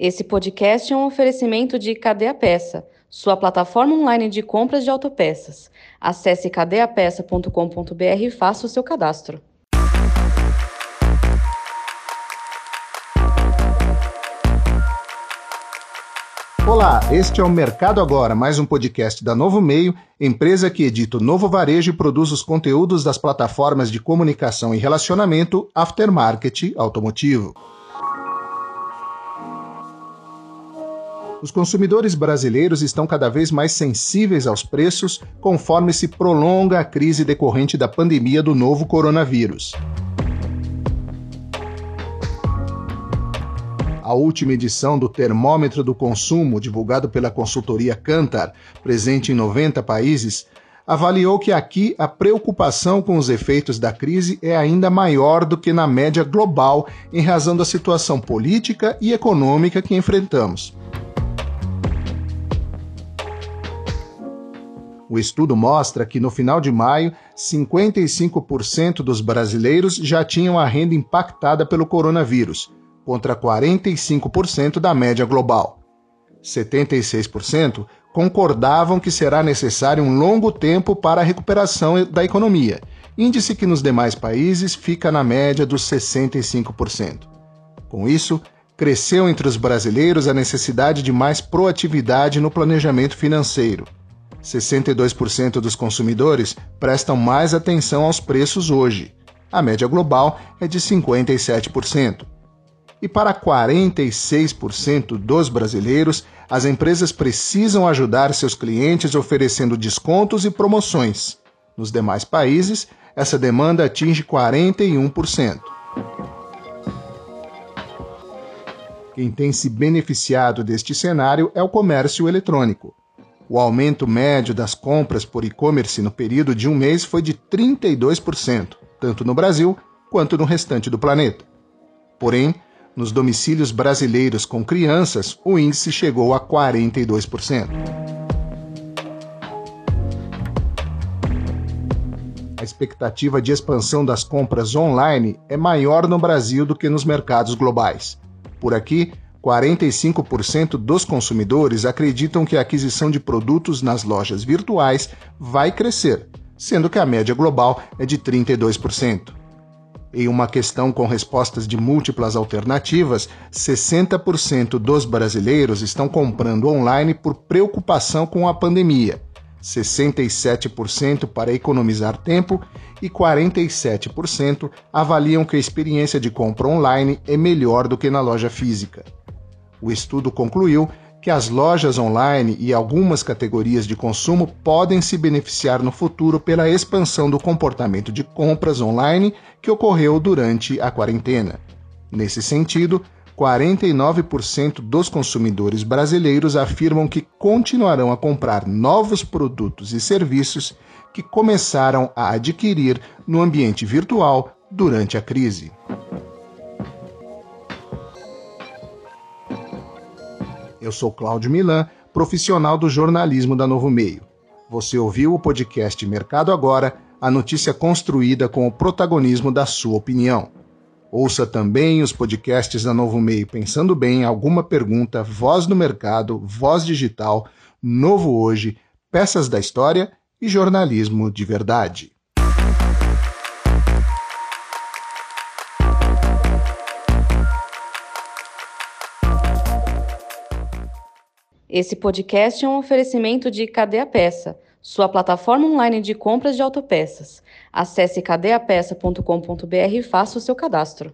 Esse podcast é um oferecimento de Cadê a Peça, sua plataforma online de compras de autopeças. Acesse cadeapeça.com.br e faça o seu cadastro. Olá, este é o Mercado Agora, mais um podcast da Novo Meio, empresa que edita o novo varejo e produz os conteúdos das plataformas de comunicação e relacionamento aftermarket automotivo. Os consumidores brasileiros estão cada vez mais sensíveis aos preços conforme se prolonga a crise decorrente da pandemia do novo coronavírus. A última edição do Termômetro do Consumo, divulgado pela consultoria Kantar, presente em 90 países, avaliou que aqui a preocupação com os efeitos da crise é ainda maior do que na média global em razão da situação política e econômica que enfrentamos. O estudo mostra que no final de maio, 55% dos brasileiros já tinham a renda impactada pelo coronavírus, contra 45% da média global. 76% concordavam que será necessário um longo tempo para a recuperação da economia, índice que nos demais países fica na média dos 65%. Com isso, cresceu entre os brasileiros a necessidade de mais proatividade no planejamento financeiro 62% dos consumidores prestam mais atenção aos preços hoje. A média global é de 57%. E para 46% dos brasileiros, as empresas precisam ajudar seus clientes oferecendo descontos e promoções. Nos demais países, essa demanda atinge 41%. Quem tem se beneficiado deste cenário é o comércio eletrônico. O aumento médio das compras por e-commerce no período de um mês foi de 32%, tanto no Brasil quanto no restante do planeta. Porém, nos domicílios brasileiros com crianças, o índice chegou a 42%. A expectativa de expansão das compras online é maior no Brasil do que nos mercados globais. Por aqui, 45% dos consumidores acreditam que a aquisição de produtos nas lojas virtuais vai crescer, sendo que a média global é de 32%. Em uma questão com respostas de múltiplas alternativas, 60% dos brasileiros estão comprando online por preocupação com a pandemia, 67% para economizar tempo e 47% avaliam que a experiência de compra online é melhor do que na loja física. O estudo concluiu que as lojas online e algumas categorias de consumo podem se beneficiar no futuro pela expansão do comportamento de compras online que ocorreu durante a quarentena. Nesse sentido, 49% dos consumidores brasileiros afirmam que continuarão a comprar novos produtos e serviços que começaram a adquirir no ambiente virtual durante a crise. Eu sou Cláudio Milan, profissional do jornalismo da Novo Meio. Você ouviu o podcast Mercado Agora, a notícia construída com o protagonismo da sua opinião. Ouça também os podcasts da Novo Meio Pensando Bem, Alguma Pergunta, Voz no Mercado, Voz Digital, Novo Hoje, Peças da História e Jornalismo de Verdade. Esse podcast é um oferecimento de Cadê a Peça, sua plataforma online de compras de autopeças. Acesse cadeapeça.com.br e faça o seu cadastro.